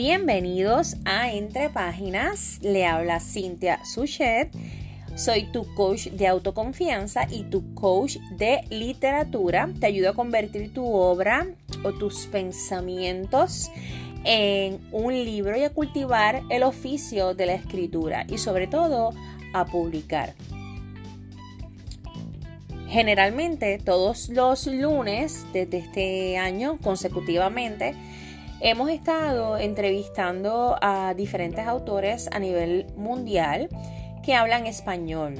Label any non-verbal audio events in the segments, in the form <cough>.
Bienvenidos a Entre Páginas. Le habla Cintia Suchet. Soy tu coach de autoconfianza y tu coach de literatura. Te ayudo a convertir tu obra o tus pensamientos en un libro y a cultivar el oficio de la escritura y sobre todo a publicar. Generalmente todos los lunes desde este año consecutivamente Hemos estado entrevistando a diferentes autores a nivel mundial que hablan español.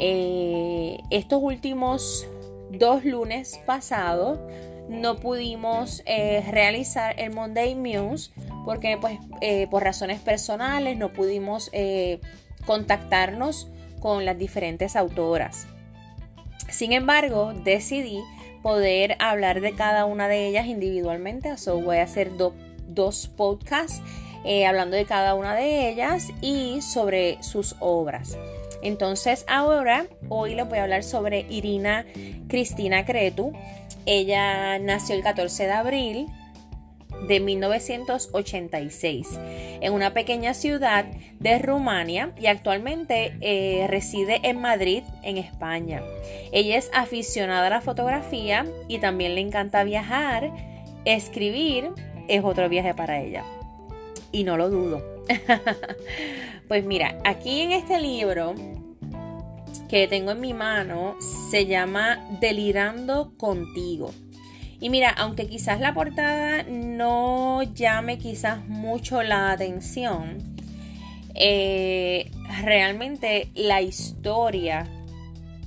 Eh, estos últimos dos lunes pasados no pudimos eh, realizar el Monday Muse porque pues eh, por razones personales no pudimos contactarnos con las diferentes autoras. Sin embargo, decidí poder hablar de cada una de ellas individualmente. So voy a hacer dos podcasts eh, hablando de cada una de ellas y sobre sus obras. Entonces ahora, hoy les voy a hablar sobre Irina Cristina Cretu. Ella nació el 14 de abril de 1986 en una pequeña ciudad de Rumania y actualmente eh, reside en Madrid, en España. Ella es aficionada a la fotografía y también le encanta viajar. Escribir es otro viaje para ella. Y no lo dudo. <laughs> pues mira, aquí en este libro que tengo en mi mano se llama Delirando contigo. Y mira, aunque quizás la portada no llame quizás mucho la atención, eh, realmente la historia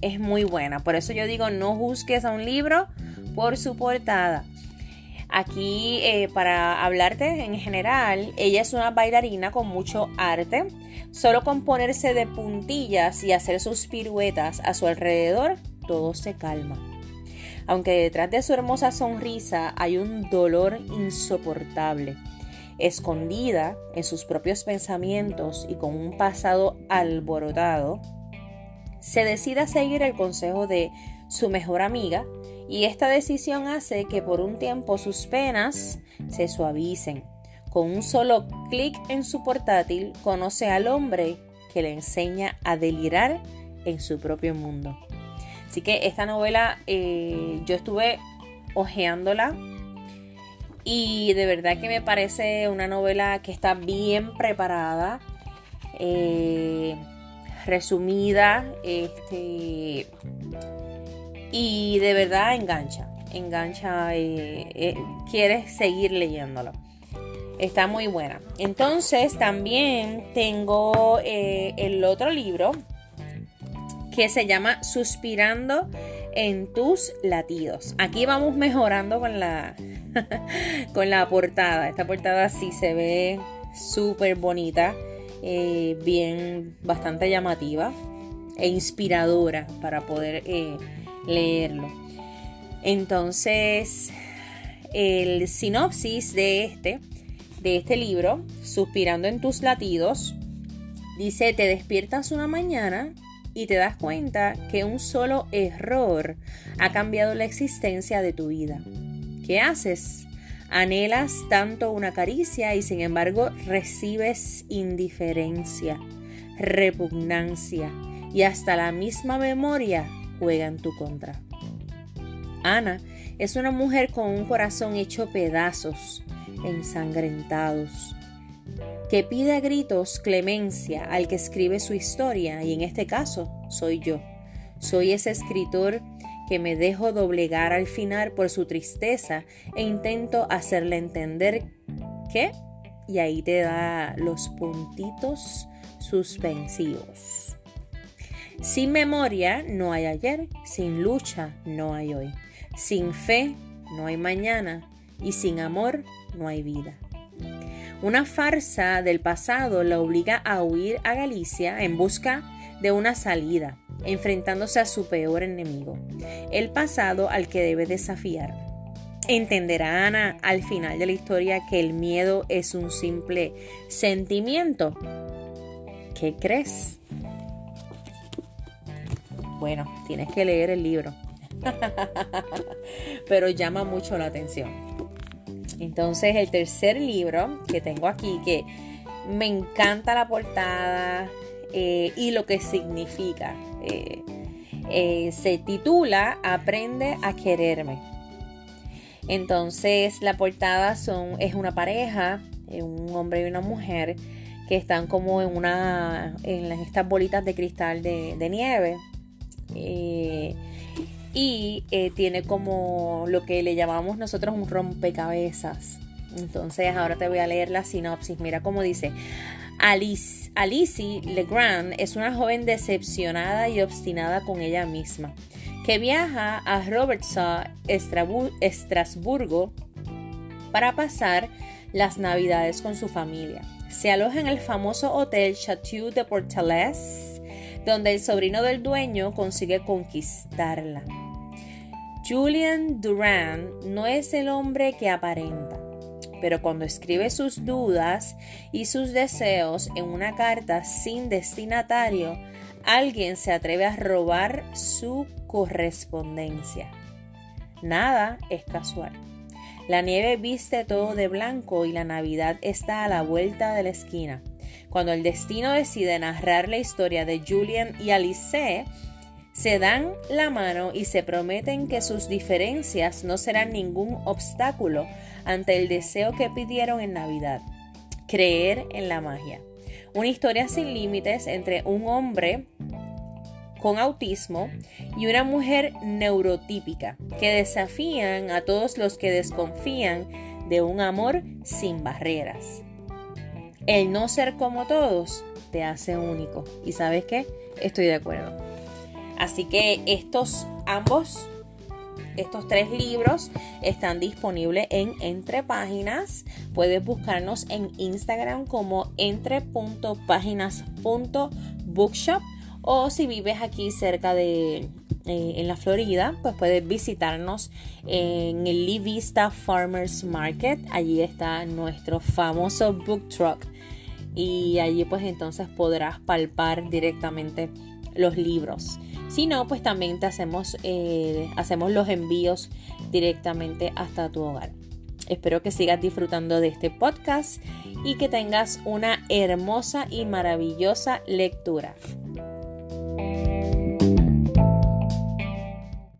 es muy buena. Por eso yo digo, no juzgues a un libro por su portada. Aquí, eh, para hablarte en general, ella es una bailarina con mucho arte. Solo con ponerse de puntillas y hacer sus piruetas a su alrededor, todo se calma aunque detrás de su hermosa sonrisa hay un dolor insoportable. Escondida en sus propios pensamientos y con un pasado alborotado, se decide a seguir el consejo de su mejor amiga y esta decisión hace que por un tiempo sus penas se suavicen. Con un solo clic en su portátil conoce al hombre que le enseña a delirar en su propio mundo. Así que esta novela eh, yo estuve hojeándola y de verdad que me parece una novela que está bien preparada, eh, resumida, este, y de verdad engancha, engancha, eh, quieres seguir leyéndolo. Está muy buena. Entonces también tengo el otro libro que se llama Suspirando en tus latidos. Aquí vamos mejorando con la, <laughs> con la portada. Esta portada sí se ve súper bonita, eh, bien, bastante llamativa e inspiradora para poder eh, leerlo. Entonces, el sinopsis de este, de este libro, Suspirando en tus latidos, dice, te despiertas una mañana y te das cuenta que un solo error ha cambiado la existencia de tu vida. ¿Qué haces? Anhelas tanto una caricia y sin embargo recibes indiferencia, repugnancia y hasta la misma memoria juega en tu contra. Ana es una mujer con un corazón hecho pedazos, ensangrentados que pide a gritos clemencia al que escribe su historia, y en este caso soy yo. Soy ese escritor que me dejo doblegar al final por su tristeza e intento hacerle entender que, y ahí te da los puntitos suspensivos. Sin memoria no hay ayer, sin lucha no hay hoy, sin fe no hay mañana y sin amor no hay vida. Una farsa del pasado la obliga a huir a Galicia en busca de una salida, enfrentándose a su peor enemigo, el pasado al que debe desafiar. ¿Entenderá Ana al final de la historia que el miedo es un simple sentimiento? ¿Qué crees? Bueno, tienes que leer el libro, <laughs> pero llama mucho la atención. Entonces el tercer libro que tengo aquí, que me encanta la portada eh, y lo que significa, eh, eh, se titula Aprende a quererme. Entonces la portada son, es una pareja, un hombre y una mujer, que están como en una en estas bolitas de cristal de, nieve y eh, tiene como lo que le llamamos nosotros un rompecabezas. Entonces ahora te voy a leer la sinopsis. Mira cómo dice Alice, Alice Legrand es una joven decepcionada y obstinada con ella misma que viaja a Robertson, Estrasburgo para pasar las navidades con su familia. Se aloja en el famoso hotel Chateau de Portales, donde el sobrino del dueño consigue conquistarla. Julian Duran no es el hombre que aparenta, pero cuando escribe sus dudas y sus deseos en una carta sin destinatario, alguien se atreve a robar su correspondencia. Nada es casual. La nieve viste todo de blanco y la Navidad está a la vuelta de la esquina. Cuando el destino decide narrar la historia de Julian y Alice, se dan la mano y se prometen que sus diferencias no serán ningún obstáculo ante el deseo que pidieron en Navidad, creer en la magia. Una historia sin límites entre un hombre con autismo y una mujer neurotípica que desafían a todos los que desconfían de un amor sin barreras. El no ser como todos te hace único. ¿Y sabes qué? Estoy de acuerdo. Así que estos ambos, estos tres libros están disponibles en Entre Páginas. Puedes buscarnos en Instagram como entre.páginas.bookshop o si vives aquí cerca de eh, en la Florida, pues puedes visitarnos en el Lee Vista Farmers Market. Allí está nuestro famoso book truck y allí pues entonces podrás palpar directamente los libros. Si no, pues también te hacemos, eh, hacemos los envíos directamente hasta tu hogar. Espero que sigas disfrutando de este podcast y que tengas una hermosa y maravillosa lectura.